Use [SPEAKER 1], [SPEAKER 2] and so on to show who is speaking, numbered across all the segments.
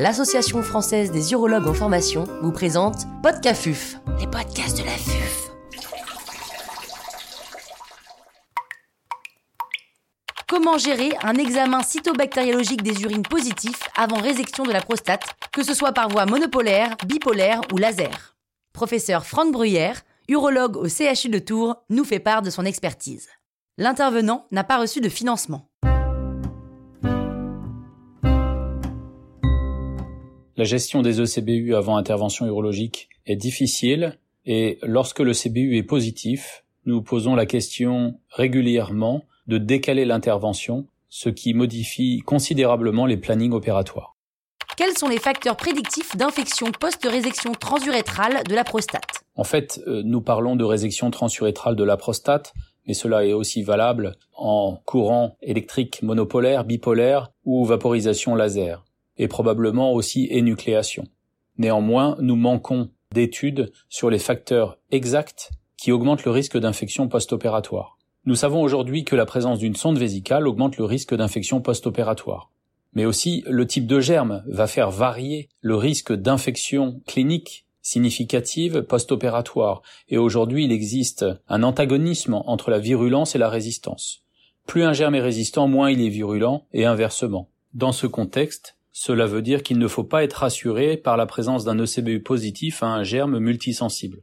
[SPEAKER 1] l'Association française des urologues en formation vous présente Podcafuf, les podcasts de la FUF. Comment gérer un examen cytobactériologique des urines positifs avant résection de la prostate, que ce soit par voie monopolaire, bipolaire ou laser? Professeur Franck Bruyère, urologue au CHU de Tours, nous fait part de son expertise. L'intervenant n'a pas reçu de financement.
[SPEAKER 2] La gestion des ECBU avant intervention urologique est difficile et lorsque le CBU est positif, nous posons la question régulièrement de décaler l'intervention, ce qui modifie considérablement les plannings opératoires.
[SPEAKER 1] Quels sont les facteurs prédictifs d'infection post-résection transurétrale de la prostate?
[SPEAKER 2] En fait, euh, nous parlons de résection transurétrale de la prostate, mais cela est aussi valable en courant électrique monopolaire, bipolaire ou vaporisation laser et probablement aussi énucléation. Néanmoins, nous manquons d'études sur les facteurs exacts qui augmentent le risque d'infection post-opératoire. Nous savons aujourd'hui que la présence d'une sonde vésicale augmente le risque d'infection post-opératoire. Mais aussi, le type de germe va faire varier le risque d'infection clinique significative post-opératoire. Et aujourd'hui, il existe un antagonisme entre la virulence et la résistance. Plus un germe est résistant, moins il est virulent, et inversement. Dans ce contexte, cela veut dire qu'il ne faut pas être rassuré par la présence d'un ECBU positif à un germe multisensible.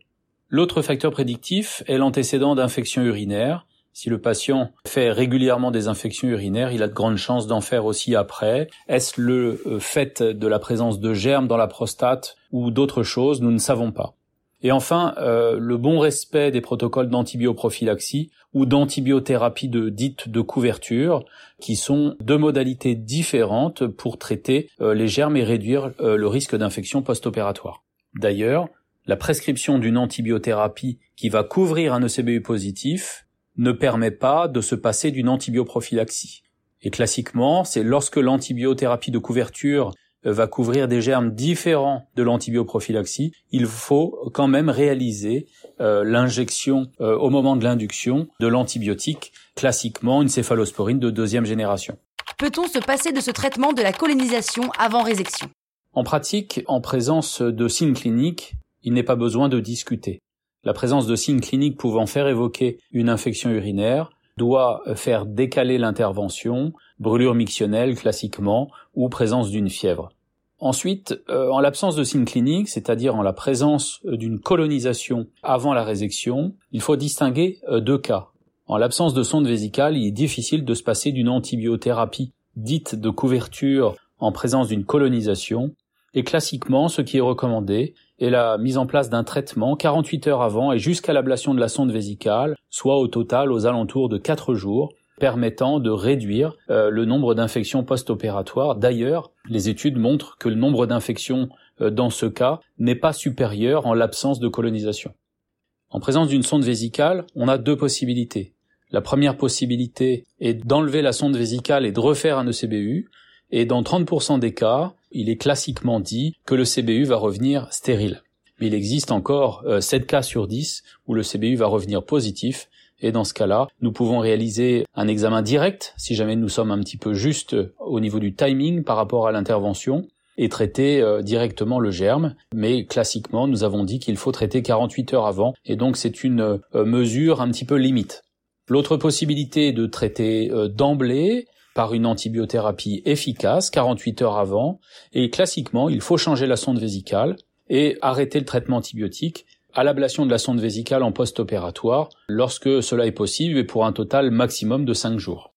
[SPEAKER 2] L'autre facteur prédictif est l'antécédent d'infection urinaire. Si le patient fait régulièrement des infections urinaires, il a de grandes chances d'en faire aussi après. Est-ce le euh, fait de la présence de germes dans la prostate ou d'autres choses Nous ne savons pas. Et enfin, euh, le bon respect des protocoles d'antibioprophylaxie ou d'antibiothérapie de dite de couverture, qui sont deux modalités différentes pour traiter euh, les germes et réduire euh, le risque d'infection post-opératoire. D'ailleurs, la prescription d'une antibiothérapie qui va couvrir un ECBU positif ne permet pas de se passer d'une antibioprophylaxie. Et classiquement, c'est lorsque l'antibiothérapie de couverture va couvrir des germes différents de l'antibioprophylaxie, il faut quand même réaliser euh, l'injection euh, au moment de l'induction de l'antibiotique, classiquement une céphalosporine de deuxième génération.
[SPEAKER 1] Peut-on se passer de ce traitement de la colonisation avant résection?
[SPEAKER 2] En pratique, en présence de signes cliniques, il n'est pas besoin de discuter. La présence de signes cliniques pouvant faire évoquer une infection urinaire doit faire décaler l'intervention, brûlure mictionnelle classiquement, ou présence d'une fièvre. Ensuite, euh, en l'absence de signes cliniques, c'est-à-dire en la présence euh, d'une colonisation avant la résection, il faut distinguer euh, deux cas. En l'absence de sonde vésicale, il est difficile de se passer d'une antibiothérapie dite de couverture en présence d'une colonisation, et classiquement, ce qui est recommandé est la mise en place d'un traitement 48 heures avant et jusqu'à l'ablation de la sonde vésicale, soit au total aux alentours de 4 jours, permettant de réduire euh, le nombre d'infections post-opératoires. D'ailleurs, les études montrent que le nombre d'infections euh, dans ce cas n'est pas supérieur en l'absence de colonisation. En présence d'une sonde vésicale, on a deux possibilités. La première possibilité est d'enlever la sonde vésicale et de refaire un ECBU, et dans 30% des cas, il est classiquement dit que le CBU va revenir stérile. Mais il existe encore 7 euh, cas sur 10 où le CBU va revenir positif et dans ce cas-là, nous pouvons réaliser un examen direct, si jamais nous sommes un petit peu juste au niveau du timing par rapport à l'intervention, et traiter euh, directement le germe. Mais classiquement, nous avons dit qu'il faut traiter 48 heures avant, et donc c'est une euh, mesure un petit peu limite. L'autre possibilité est de traiter euh, d'emblée par une antibiothérapie efficace 48 heures avant, et classiquement, il faut changer la sonde vésicale et arrêter le traitement antibiotique à l'ablation de la sonde vésicale en post-opératoire lorsque cela est possible et pour un total maximum de 5 jours.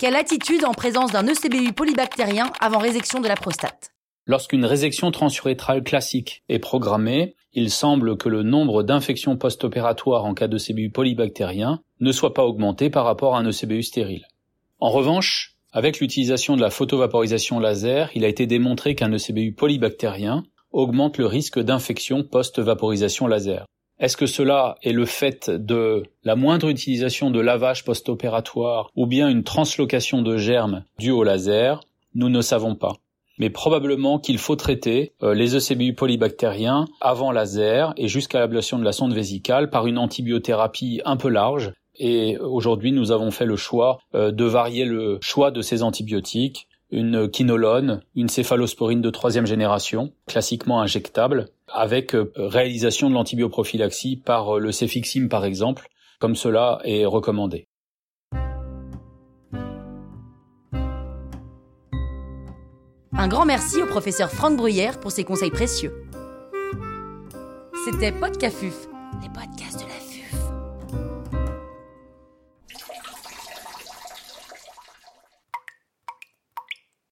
[SPEAKER 1] Quelle attitude en présence d'un ECBU polybactérien avant résection de la prostate?
[SPEAKER 2] Lorsqu'une résection transurétrale classique est programmée, il semble que le nombre d'infections post-opératoires en cas d'ECBU polybactérien ne soit pas augmenté par rapport à un ECBU stérile. En revanche, avec l'utilisation de la photovaporisation laser, il a été démontré qu'un ECBU polybactérien augmente le risque d'infection post-vaporisation laser. Est-ce que cela est le fait de la moindre utilisation de lavage post-opératoire ou bien une translocation de germes due au laser? Nous ne savons pas. Mais probablement qu'il faut traiter euh, les ECBU polybactériens avant laser et jusqu'à l'ablation de la sonde vésicale par une antibiothérapie un peu large. Et aujourd'hui, nous avons fait le choix euh, de varier le choix de ces antibiotiques une quinolone, une céphalosporine de troisième génération, classiquement injectable, avec euh, réalisation de l'antibioprophylaxie par le cefixime par exemple, comme cela est recommandé.
[SPEAKER 1] Un grand merci au professeur Franck Bruyère pour ses conseils précieux. C'était Podcafuf, les podcasts de